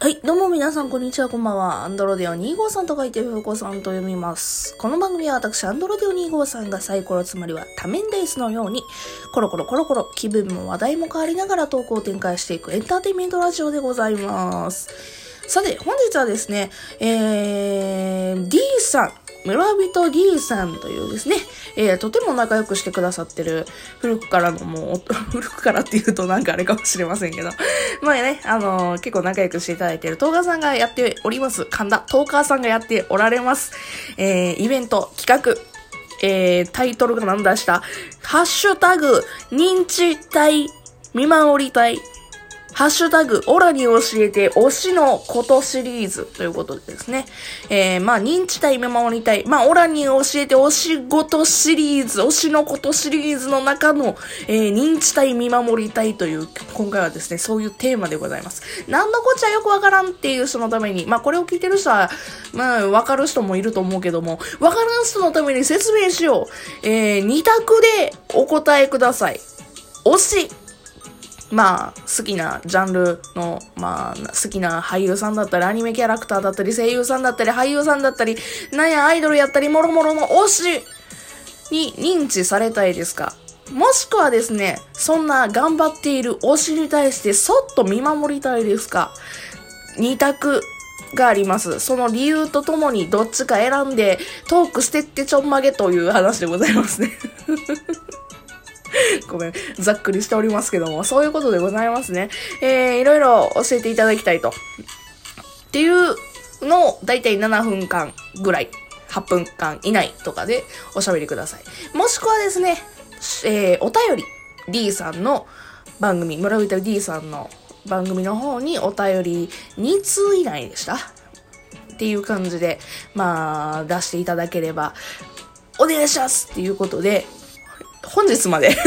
はい、どうも皆さん、こんにちは、こんばんは。アンドロデオ2号さんと書いて、ふうこさんと読みます。この番組は私、アンドロデオ2号さんがサイコロ、つまりは多面ダイスのように、コロコロコロコロ、気分も話題も変わりながらトークを展開していくエンターテインメントラジオでございます。さて、本日はですね、えー、D さん、村人 D さんというですね、えー、とても仲良くしてくださってる、古くからのもう、古くからっていうとなんかあれかもしれませんけど、まあね、あのー結構仲良くしていただいてるトーカーさんがやっております。神田、トーカーさんがやっておられます。えー、イベント、企画、えー、タイトルが何出したハッシュタグ、認知隊、見守り隊、ハッシュタグ、オラに教えて推しのことシリーズということでですね。えー、まあ、認知体見守りたい。まあ、オラに教えて推しごとシリーズ、推しのことシリーズの中の、えー、認知体見守りたいという、今回はですね、そういうテーマでございます。何のこっちゃよくわからんっていう人のために、まあ、これを聞いてる人は、まあ、わかる人もいると思うけども、わからん人のために説明しよう。えー、二択でお答えください。推し。まあ、好きなジャンルの、まあ、好きな俳優さんだったり、アニメキャラクターだったり、声優さんだったり、俳優さんだったり、なんやアイドルやったり、もろもろの推しに認知されたいですか？もしくはですね、そんな頑張っている推しに対してそっと見守りたいですか？二択があります。その理由とともにどっちか選んでトークしてってちょんまげという話でございますね。ごめん、ざっくりしておりますけども、そういうことでございますね。えー、いろいろ教えていただきたいと。っていうのを、だいたい7分間ぐらい、8分間以内とかでおしゃべりください。もしくはですね、えー、お便り、D さんの番組、村人 D さんの番組の方にお便り2通以内でしたっていう感じで、まあ、出していただければ、お願いしますっていうことで、本日まで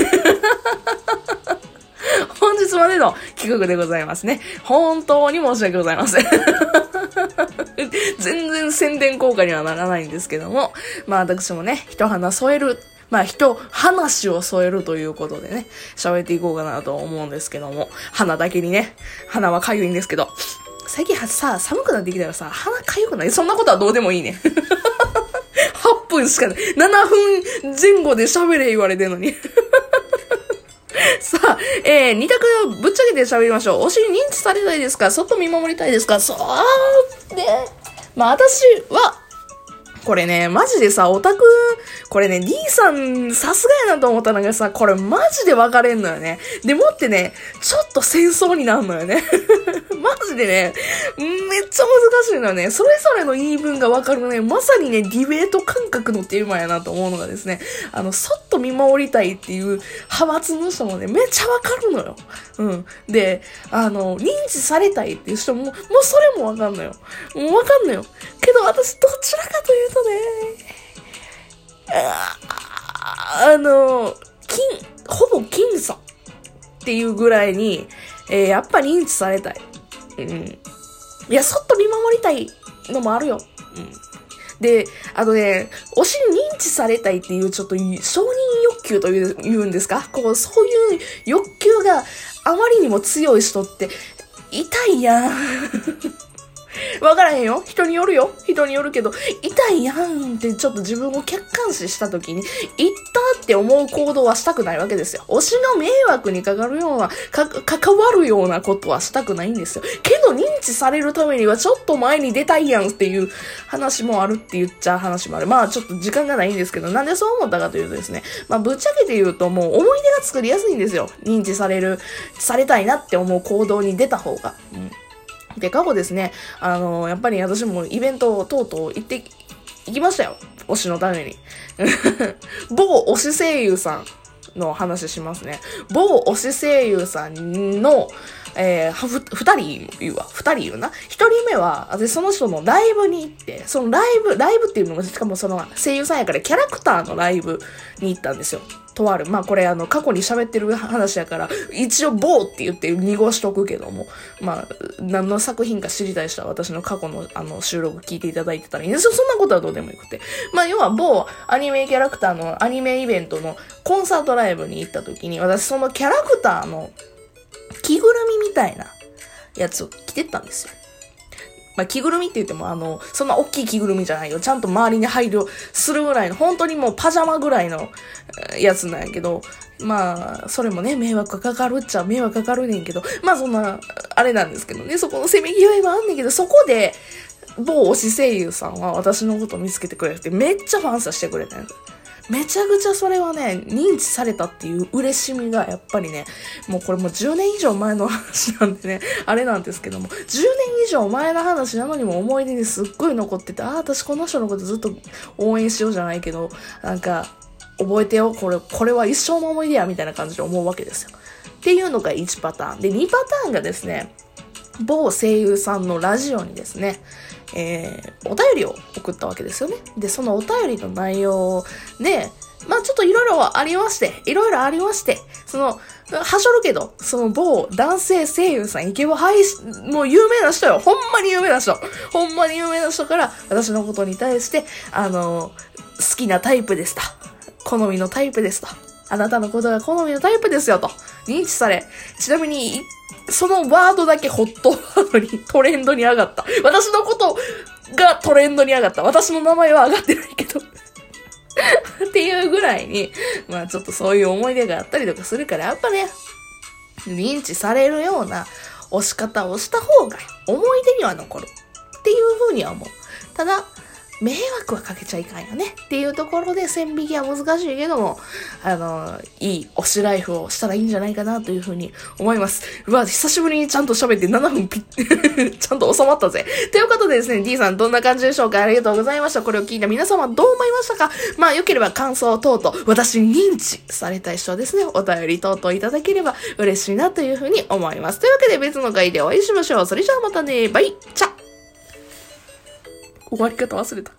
本日までの企画でございますね。本当に申し訳ございません。全然宣伝効果にはならないんですけども、まあ私もね、一花添える、まあ人、話を添えるということでね、喋っていこうかなと思うんですけども、花だけにね、花はかゆいんですけど、最近はさ、寒くなってきたらさ、鼻かゆくない？そんなことはどうでもいいね。分しかない。7分前後で喋れ言われてんのに。さあ、えー、二択ぶっちゃけて喋りましょう。お尻認知されたいですか？外見守りたいですか？そうで、まあ私は、これね、マジでさ、オタク、これね、D さん、さすがやなと思ったのがさ、これマジで分かれんのよね。でもってね、ちょっと戦争になるのよね。マジでね、めっちゃ難しいのよね。それぞれの言い分が分かるのね、まさにね、ディベート感覚のテーマやなと思うのがですね、あの、そっと見守りたいっていう派閥の人もね、めっちゃ分かるのよ。うん。で、あの、認知されたいっていう人も、もうそれも分かんのよ。もう分かんのよ。けど私、どちらかというとね、あの、金、ほぼ金さんっていうぐらいに、えーやっぱ認知されたい。うん。いや、そっと見守りたいのもあるよ。うん。で、あのね、推しに認知されたいっていうちょっと承認欲求という言うんですか？こう、そういう欲求があまりにも強い人って、痛いやん。わからへんよ。人によるよ。人によるけど、痛いやんってちょっと自分を客観視した時に、言ったって思う行動はしたくないわけですよ。推しの迷惑にかかるような、か、関わるようなことはしたくないんですよ。けど認知されるためにはちょっと前に出たいやんっていう話もあるって言っちゃう話もある。まあちょっと時間がないんですけど、なんでそう思ったかというとですね、まあぶっちゃけて言うともう思い出が作りやすいんですよ。認知される、されたいなって思う行動に出た方が。うんで、過去ですね、あのやっぱり私もイベントをとうとう行って、行きましたよ。推しのために。某推し声優さんの話しますね。某推し声優さんの、えー、はふ、二人言うわ。二人言うな。一人目は、私その人のライブに行って、そのライブ、ライブっていうのも、しかもその声優さんやからキャラクターのライブに行ったんですよ。とある。まあこれあの過去に喋ってる話やから、一応某って言って濁しとくけども、まあ何の作品か知りたい人は私の過去のあの収録聞いていただいてたらいいんですよ。そんなことはどうでもよくて。まあ要は某アニメキャラクターのアニメイベントのコンサートライブに行った時に、私そのキャラクターの着ぐるみみたいなやつを着てったんですよ。まあ、着ぐるみって言っても、あの、そんな大きい着ぐるみじゃないよ。ちゃんと周りに配慮するぐらいの、本当にもうパジャマぐらいのやつなんやけど、まあ、それもね、迷惑かかるっちゃ迷惑かかるねんけど、まあそんな、あれなんですけどね、そこのせめぎ合いはあんねんけど、そこで、某推し声優さんは私のことを見つけてくれて、めっちゃファンサしてくれたんです。めちゃくちゃそれはね、認知されたっていう嬉しみがやっぱりね、もうこれもう10年以上前の話なんでね、あれなんですけども、10年以上前の話なのにも思い出にすっごい残ってて、ああ、私この人のことずっと応援しようじゃないけど、なんか、覚えてよ、これ、これは一生の思い出や、みたいな感じで思うわけですよ。っていうのが1パターン。で、2パターンがですね、某声優さんのラジオにですね、えー、お便りを送ったわけですよね。で、そのお便りの内容で、まあちょっといろいろありまして、いろいろありまして、その、はしょるけど、その某男性声優さん、イケボ配信、もう有名な人よ。ほんまに有名な人。ほんまに有名な人から、私のことに対して、あの、好きなタイプですと。好みのタイプですと。あなたのことが好みのタイプですよと。認知され。ちなみに、そのワードだけホットワードに トレンドに上がった。私のことがトレンドに上がった。私の名前は上がってないけどっていうぐらいに、まあちょっとそういう思い出があったりとかするから、やっぱね、認知されるような押し方をした方が思い出には残るっていうふうには思う。ただ、迷惑はかけちゃいかんよねっていうところで線引きは難しいけども、あの、いい推しライフをしたらいいんじゃないかなというふうに思います。うわ、久しぶりにちゃんと喋って7分ピッ、ちゃんと収まったぜ。ということでですね、D さんどんな感じでしょうか？ありがとうございました。これを聞いた皆様どう思いましたか？まあ、良ければ感想等々、私認知された人はですね、お便り等々いただければ嬉しいなというふうに思います。というわけで別の回でお会いしましょう。それじゃあまたね、バイチャ終わり方忘れた。